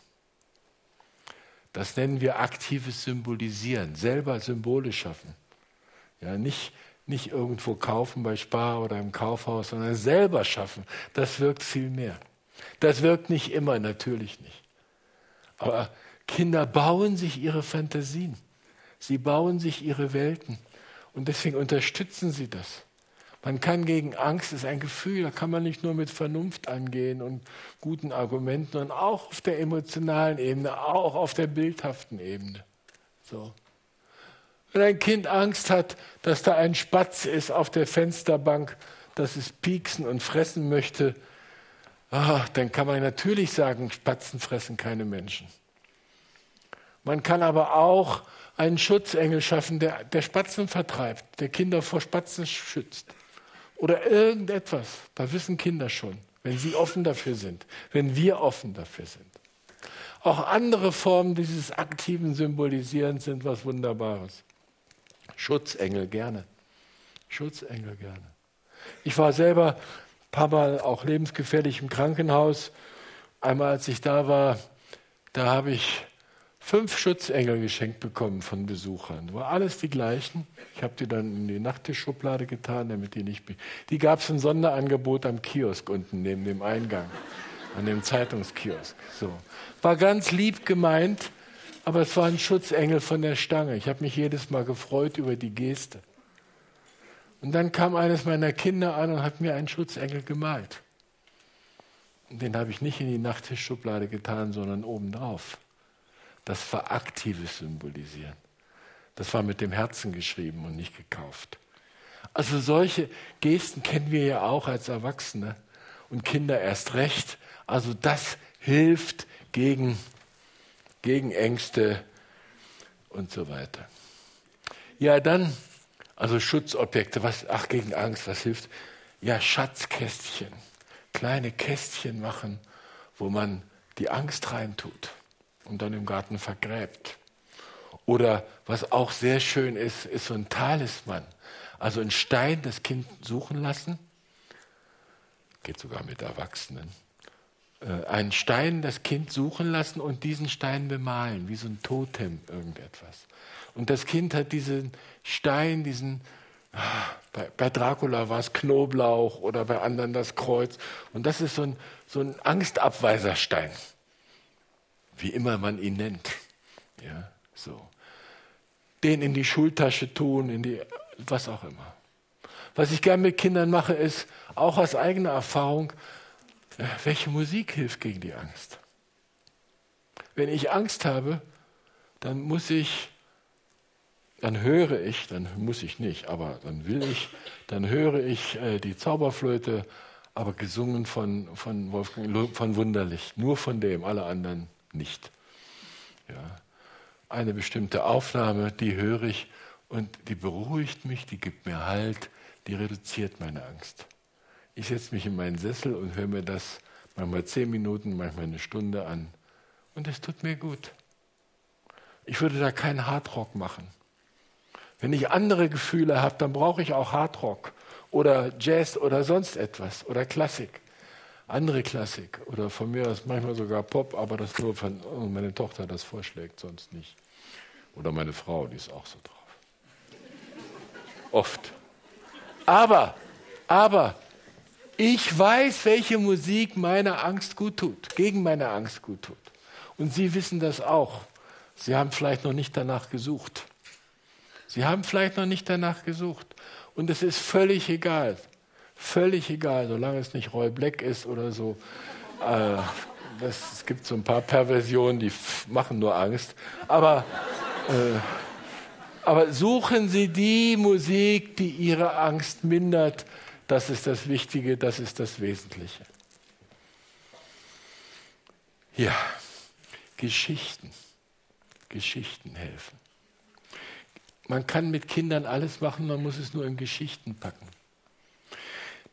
Das nennen wir aktives Symbolisieren, selber Symbole schaffen. Ja, nicht nicht irgendwo kaufen bei Spar oder im Kaufhaus, sondern selber schaffen. Das wirkt viel mehr. Das wirkt nicht immer, natürlich nicht. Aber Kinder bauen sich ihre Fantasien. Sie bauen sich ihre Welten. Und deswegen unterstützen sie das. Man kann gegen Angst, das ist ein Gefühl, da kann man nicht nur mit Vernunft angehen und guten Argumenten, sondern auch auf der emotionalen Ebene, auch auf der bildhaften Ebene. So. Wenn ein Kind Angst hat, dass da ein Spatz ist auf der Fensterbank, dass es pieksen und fressen möchte, ach, dann kann man natürlich sagen, Spatzen fressen keine Menschen. Man kann aber auch einen Schutzengel schaffen, der, der Spatzen vertreibt, der Kinder vor Spatzen schützt. Oder irgendetwas. Da wissen Kinder schon, wenn sie offen dafür sind, wenn wir offen dafür sind. Auch andere Formen dieses aktiven Symbolisierens sind was Wunderbares. Schutzengel gerne. Schutzengel gerne. Ich war selber ein paar Mal auch lebensgefährlich im Krankenhaus. Einmal, als ich da war, da habe ich fünf Schutzengel geschenkt bekommen von Besuchern. War alles die gleichen. Ich habe die dann in die Nachttischschublade getan, damit die nicht. Die gab es ein Sonderangebot am Kiosk unten neben dem Eingang, an dem Zeitungskiosk. So. War ganz lieb gemeint, aber es war ein Schutzengel von der Stange. Ich habe mich jedes Mal gefreut über die Geste. Und dann kam eines meiner Kinder an und hat mir einen Schutzengel gemalt. Und den habe ich nicht in die Nachttischschublade getan, sondern obendrauf das war aktives Symbolisieren. Das war mit dem Herzen geschrieben und nicht gekauft. Also solche Gesten kennen wir ja auch als Erwachsene und Kinder erst recht. Also das hilft gegen, gegen Ängste und so weiter. Ja, dann, also Schutzobjekte, was, ach, gegen Angst, was hilft? Ja, Schatzkästchen, kleine Kästchen machen, wo man die Angst reintut und dann im Garten vergräbt. Oder was auch sehr schön ist, ist so ein Talisman. Also ein Stein, das Kind suchen lassen. Geht sogar mit Erwachsenen. Äh, einen Stein, das Kind suchen lassen und diesen Stein bemalen, wie so ein Totem, irgendetwas. Und das Kind hat diesen Stein, diesen, ah, bei, bei Dracula war es Knoblauch oder bei anderen das Kreuz. Und das ist so ein, so ein Angstabweiserstein wie immer man ihn nennt. Ja, so. Den in die Schultasche tun, in die, was auch immer. Was ich gerne mit Kindern mache, ist auch aus eigener Erfahrung, äh, welche Musik hilft gegen die Angst? Wenn ich Angst habe, dann muss ich, dann höre ich, dann muss ich nicht, aber dann will ich, dann höre ich äh, die Zauberflöte, aber gesungen von, von Wolfgang, von Wunderlich, nur von dem, alle anderen nicht. Ja. Eine bestimmte Aufnahme, die höre ich und die beruhigt mich, die gibt mir Halt, die reduziert meine Angst. Ich setze mich in meinen Sessel und höre mir das manchmal zehn Minuten, manchmal eine Stunde an und es tut mir gut. Ich würde da keinen Hardrock machen. Wenn ich andere Gefühle habe, dann brauche ich auch Hardrock oder Jazz oder sonst etwas oder Klassik andere Klassik oder von mir aus manchmal sogar Pop, aber das nur, wenn meine Tochter das vorschlägt, sonst nicht. Oder meine Frau, die ist auch so drauf. Oft. Aber, aber, ich weiß, welche Musik meiner Angst gut tut, gegen meine Angst gut tut. Und Sie wissen das auch. Sie haben vielleicht noch nicht danach gesucht. Sie haben vielleicht noch nicht danach gesucht. Und es ist völlig egal. Völlig egal, solange es nicht Roy Black ist oder so. Äh, es gibt so ein paar Perversionen, die machen nur Angst. Aber, äh, aber suchen Sie die Musik, die Ihre Angst mindert. Das ist das Wichtige, das ist das Wesentliche. Ja, Geschichten. Geschichten helfen. Man kann mit Kindern alles machen, man muss es nur in Geschichten packen.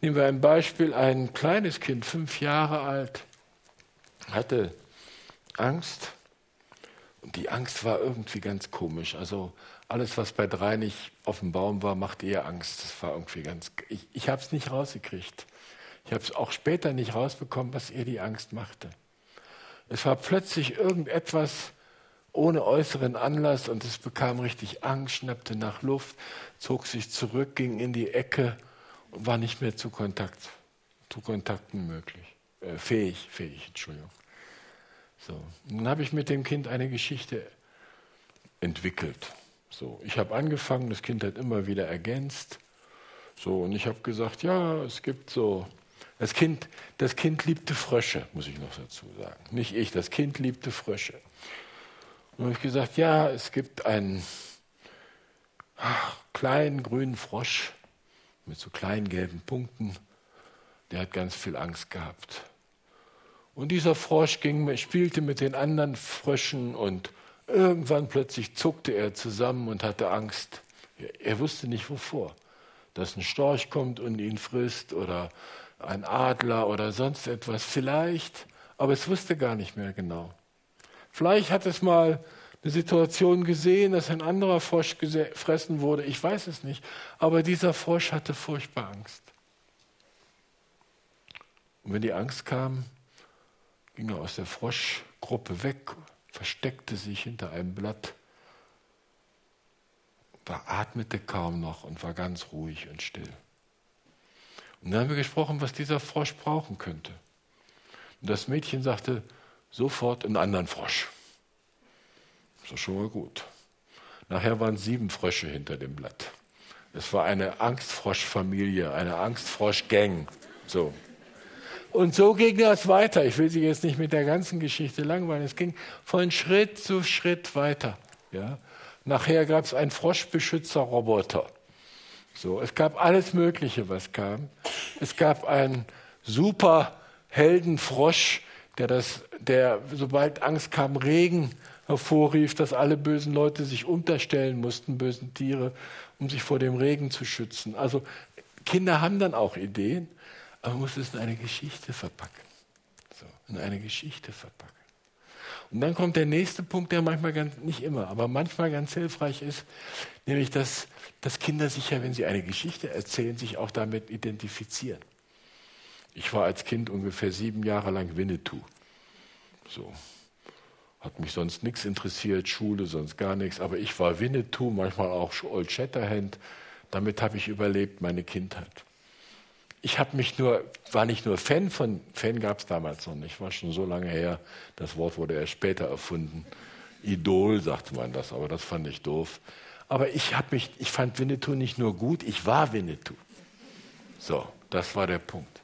Nehmen wir ein Beispiel, ein kleines Kind, fünf Jahre alt, hatte Angst. Und die Angst war irgendwie ganz komisch. Also alles, was bei drei nicht auf dem Baum war, machte ihr Angst. Das war irgendwie ganz. Ich, ich habe es nicht rausgekriegt. Ich habe es auch später nicht rausbekommen, was ihr die Angst machte. Es war plötzlich irgendetwas ohne äußeren Anlass und es bekam richtig Angst, schnappte nach Luft, zog sich zurück, ging in die Ecke war nicht mehr zu Kontakt, zu Kontakten möglich, äh, fähig, fähig, Entschuldigung. So, dann habe ich mit dem Kind eine Geschichte entwickelt. So, ich habe angefangen, das Kind hat immer wieder ergänzt. So, und ich habe gesagt, ja, es gibt so. Das Kind, das Kind liebte Frösche, muss ich noch dazu sagen. Nicht ich, das Kind liebte Frösche. Und habe ich gesagt, ja, es gibt einen ach, kleinen grünen Frosch, mit so kleinen gelben Punkten. Der hat ganz viel Angst gehabt. Und dieser Frosch ging, spielte mit den anderen Fröschen und irgendwann plötzlich zuckte er zusammen und hatte Angst. Er wusste nicht wovor. Dass ein Storch kommt und ihn frisst oder ein Adler oder sonst etwas. Vielleicht, aber es wusste gar nicht mehr genau. Vielleicht hat es mal eine Situation gesehen, dass ein anderer Frosch gefressen wurde. Ich weiß es nicht. Aber dieser Frosch hatte furchtbar Angst. Und wenn die Angst kam, ging er aus der Froschgruppe weg, versteckte sich hinter einem Blatt, atmete kaum noch und war ganz ruhig und still. Und dann haben wir gesprochen, was dieser Frosch brauchen könnte. Und das Mädchen sagte sofort einen anderen Frosch. Das ist schon mal gut. Nachher waren sieben Frösche hinter dem Blatt. Es war eine Angstfroschfamilie, eine Angstfroschgang. So. Und so ging das weiter. Ich will Sie jetzt nicht mit der ganzen Geschichte langweilen. Es ging von Schritt zu Schritt weiter. Ja? Nachher gab es einen Froschbeschützerroboter. So, es gab alles Mögliche, was kam. Es gab einen super Heldenfrosch, der das, der sobald Angst kam, Regen hervorrief, dass alle bösen Leute sich unterstellen mussten, bösen Tiere, um sich vor dem Regen zu schützen. Also Kinder haben dann auch Ideen, aber man muss es in eine Geschichte verpacken. So, in eine Geschichte verpacken. Und dann kommt der nächste Punkt, der manchmal ganz, nicht immer, aber manchmal ganz hilfreich ist, nämlich dass, dass Kinder sich ja, wenn sie eine Geschichte erzählen, sich auch damit identifizieren. Ich war als Kind ungefähr sieben Jahre lang Winnetou. So. Hat mich sonst nichts interessiert, Schule, sonst gar nichts. Aber ich war Winnetou, manchmal auch Old Shatterhand. Damit habe ich überlebt, meine Kindheit ich habe mich nur, war nicht nur Fan von, Fan gab es damals noch nicht, war schon so lange her, das Wort wurde erst später erfunden. Idol sagte man das, aber das fand ich doof. Aber ich habe mich, ich fand Winnetou nicht nur gut, ich war Winnetou. So, das war der Punkt.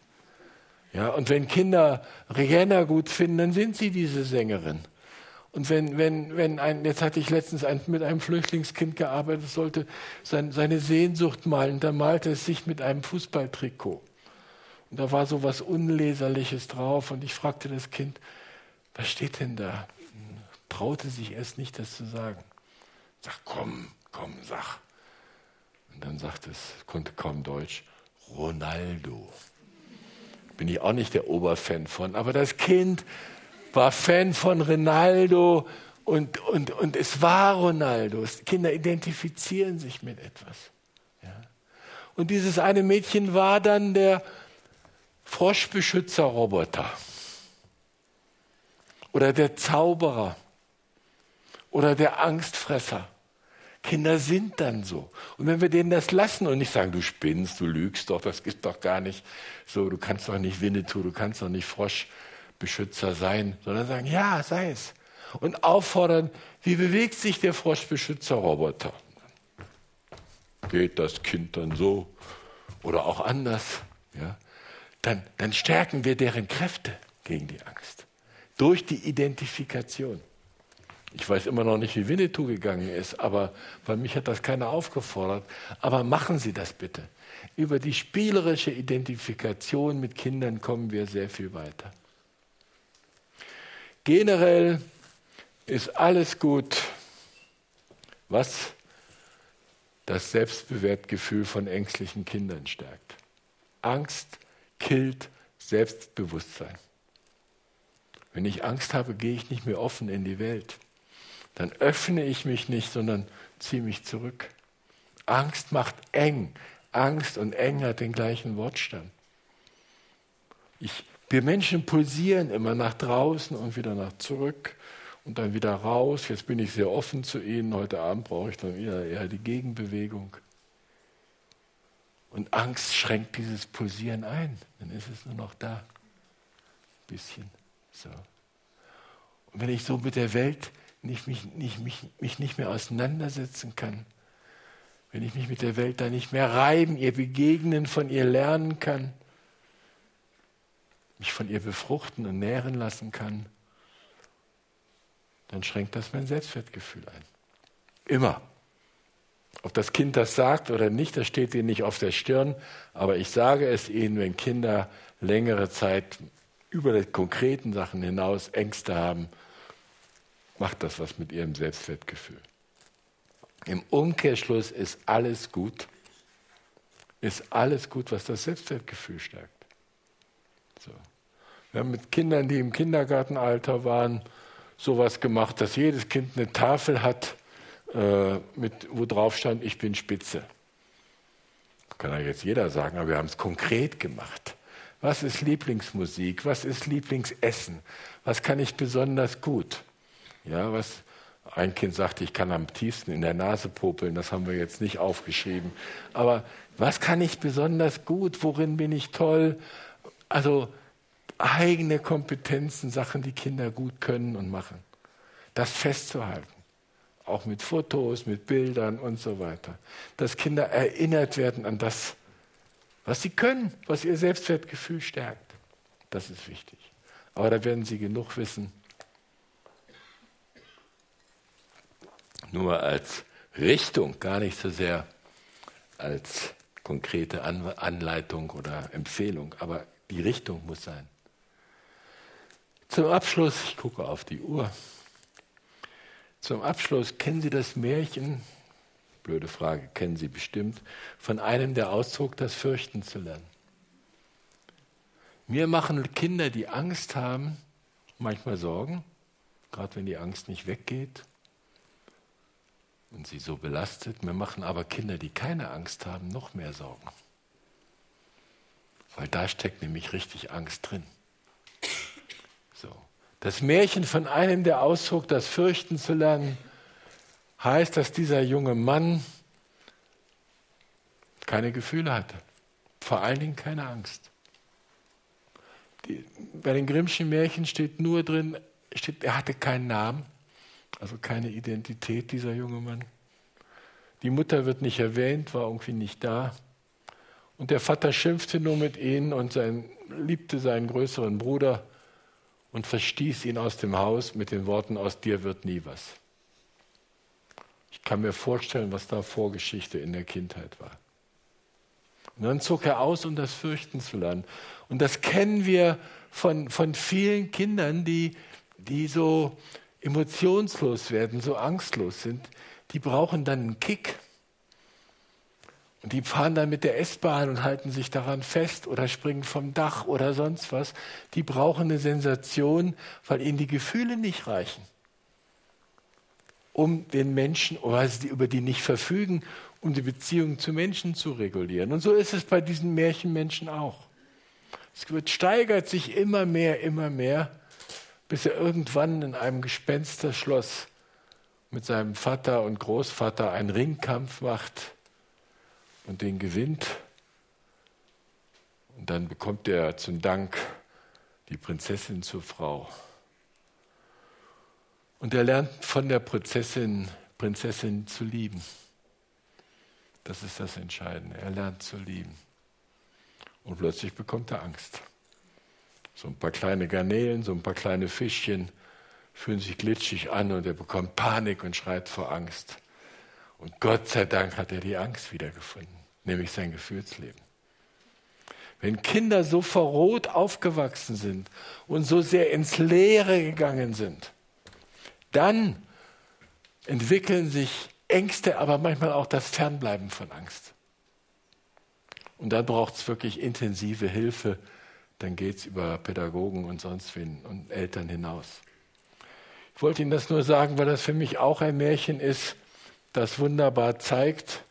Ja, und wenn Kinder Rihanna gut finden, dann sind sie diese Sängerin. Und wenn, wenn, wenn ein, jetzt hatte ich letztens ein, mit einem Flüchtlingskind gearbeitet, sollte sein, seine Sehnsucht malen, da malte es sich mit einem Fußballtrikot. Und da war so was Unleserliches drauf und ich fragte das Kind, was steht denn da? Traute sich erst nicht, das zu sagen. Sag, komm, komm, sag. Und dann sagte es, konnte kaum Deutsch, Ronaldo. Bin ich auch nicht der Oberfan von, aber das Kind war Fan von Ronaldo und, und, und es war Ronaldo. Kinder identifizieren sich mit etwas. Ja. Und dieses eine Mädchen war dann der Froschbeschützerroboter oder der Zauberer oder der Angstfresser. Kinder sind dann so. Und wenn wir denen das lassen und nicht sagen, du spinnst, du lügst doch, das gibt doch gar nicht so, du kannst doch nicht Winnetou, du kannst doch nicht Froschbeschützer sein, sondern sagen, ja, sei es. Und auffordern, wie bewegt sich der Froschbeschützerroboter? Geht das Kind dann so oder auch anders? Ja? dann, dann stärken wir deren Kräfte gegen die Angst. Durch die Identifikation. Ich weiß immer noch nicht, wie Winnetou gegangen ist, aber bei mich hat das keiner aufgefordert. Aber machen Sie das bitte. Über die spielerische Identifikation mit Kindern kommen wir sehr viel weiter. Generell ist alles gut, was das Selbstbewertgefühl von ängstlichen Kindern stärkt. Angst killt Selbstbewusstsein. Wenn ich Angst habe, gehe ich nicht mehr offen in die Welt. Dann öffne ich mich nicht, sondern ziehe mich zurück. Angst macht eng. Angst und eng hat den gleichen Wortstamm. Ich, wir Menschen pulsieren immer nach draußen und wieder nach zurück und dann wieder raus. Jetzt bin ich sehr offen zu Ihnen. Heute Abend brauche ich dann wieder eher die Gegenbewegung. Und Angst schränkt dieses Pulsieren ein. Dann ist es nur noch da. Ein bisschen. So. Und wenn ich so mit der Welt nicht, mich, nicht, mich, mich nicht mehr auseinandersetzen kann, wenn ich mich mit der Welt da nicht mehr reiben, ihr begegnen, von ihr lernen kann, mich von ihr befruchten und nähren lassen kann, dann schränkt das mein Selbstwertgefühl ein. Immer. Ob das Kind das sagt oder nicht, das steht ihnen nicht auf der Stirn. Aber ich sage es ihnen, wenn Kinder längere Zeit über die konkreten Sachen hinaus Ängste haben, macht das was mit ihrem Selbstwertgefühl. Im Umkehrschluss ist alles gut, ist alles gut, was das Selbstwertgefühl stärkt. So. Wir haben mit Kindern, die im Kindergartenalter waren, sowas gemacht, dass jedes Kind eine Tafel hat, äh, mit, wo drauf stand, ich bin Spitze. Kann ja jetzt jeder sagen, aber wir haben es konkret gemacht. Was ist Lieblingsmusik? Was ist Lieblingsessen? Was kann ich besonders gut? Ja, was ein Kind sagte, ich kann am tiefsten in der Nase popeln, das haben wir jetzt nicht aufgeschrieben. Aber was kann ich besonders gut? Worin bin ich toll? Also eigene Kompetenzen, Sachen, die Kinder gut können und machen. Das festzuhalten. Auch mit Fotos, mit Bildern und so weiter. Dass Kinder erinnert werden an das, was sie können, was ihr Selbstwertgefühl stärkt. Das ist wichtig. Aber da werden sie genug wissen. Nur als Richtung, gar nicht so sehr als konkrete Anleitung oder Empfehlung. Aber die Richtung muss sein. Zum Abschluss, ich gucke auf die Uhr. Zum Abschluss, kennen Sie das Märchen? Blöde Frage, kennen Sie bestimmt, von einem, der auszog, das Fürchten zu lernen. Mir machen Kinder, die Angst haben, manchmal Sorgen, gerade wenn die Angst nicht weggeht und sie so belastet. Mir machen aber Kinder, die keine Angst haben, noch mehr Sorgen. Weil da steckt nämlich richtig Angst drin. So. Das Märchen von einem, der auszog, das Fürchten zu lernen, heißt, dass dieser junge Mann keine Gefühle hatte. Vor allen Dingen keine Angst. Die, bei den Grimmschen Märchen steht nur drin, steht, er hatte keinen Namen, also keine Identität, dieser junge Mann. Die Mutter wird nicht erwähnt, war irgendwie nicht da. Und der Vater schimpfte nur mit ihnen und sein, liebte seinen größeren Bruder und verstieß ihn aus dem Haus mit den Worten, aus dir wird nie was. Ich kann mir vorstellen, was da Vorgeschichte in der Kindheit war. Und dann zog er aus, um das fürchten zu lernen. Und das kennen wir von, von vielen Kindern, die, die so emotionslos werden, so angstlos sind. Die brauchen dann einen Kick. Und die fahren dann mit der S-Bahn und halten sich daran fest oder springen vom Dach oder sonst was. Die brauchen eine Sensation, weil ihnen die Gefühle nicht reichen, um den Menschen, weil sie über die nicht verfügen, um die Beziehung zu Menschen zu regulieren. Und so ist es bei diesen Märchenmenschen auch. Es wird, steigert sich immer mehr, immer mehr, bis er irgendwann in einem Gespensterschloss mit seinem Vater und Großvater einen Ringkampf macht und den gewinnt. Und dann bekommt er zum Dank die Prinzessin zur Frau. Und er lernt von der Prinzessin, Prinzessin zu lieben. Das ist das Entscheidende. Er lernt zu lieben. Und plötzlich bekommt er Angst. So ein paar kleine Garnelen, so ein paar kleine Fischchen fühlen sich glitschig an und er bekommt Panik und schreit vor Angst. Und Gott sei Dank hat er die Angst wiedergefunden, nämlich sein Gefühlsleben. Wenn Kinder so verroht aufgewachsen sind und so sehr ins Leere gegangen sind, dann entwickeln sich Ängste, aber manchmal auch das Fernbleiben von Angst. Und dann braucht es wirklich intensive Hilfe. Dann geht es über Pädagogen und sonst wen und Eltern hinaus. Ich wollte Ihnen das nur sagen, weil das für mich auch ein Märchen ist, das wunderbar zeigt,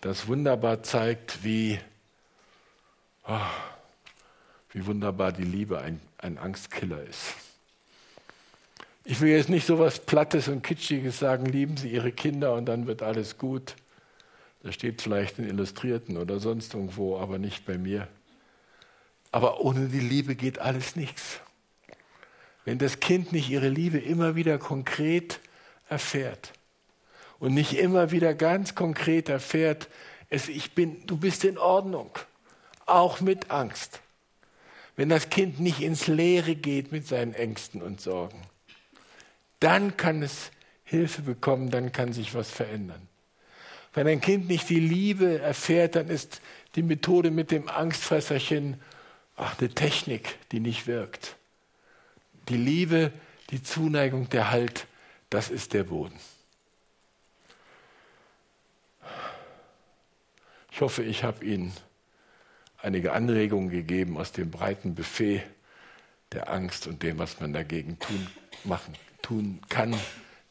das wunderbar zeigt, wie, oh, wie wunderbar die Liebe ein, ein Angstkiller ist. Ich will jetzt nicht so etwas Plattes und Kitschiges sagen, lieben Sie Ihre Kinder und dann wird alles gut. Das steht vielleicht in Illustrierten oder sonst irgendwo, aber nicht bei mir. Aber ohne die Liebe geht alles nichts. Wenn das Kind nicht ihre Liebe immer wieder konkret erfährt, und nicht immer wieder ganz konkret erfährt, es, ich bin, du bist in Ordnung, auch mit Angst. Wenn das Kind nicht ins Leere geht mit seinen Ängsten und Sorgen, dann kann es Hilfe bekommen, dann kann sich was verändern. Wenn ein Kind nicht die Liebe erfährt, dann ist die Methode mit dem Angstfresserchen ach, eine Technik, die nicht wirkt. Die Liebe, die Zuneigung, der Halt, das ist der Boden. Ich hoffe, ich habe Ihnen einige Anregungen gegeben aus dem breiten Buffet der Angst und dem, was man dagegen tun, machen, tun kann,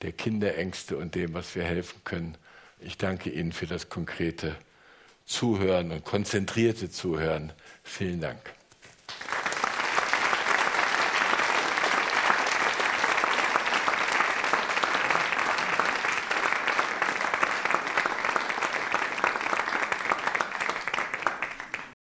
der Kinderängste und dem, was wir helfen können. Ich danke Ihnen für das konkrete Zuhören und konzentrierte Zuhören. Vielen Dank.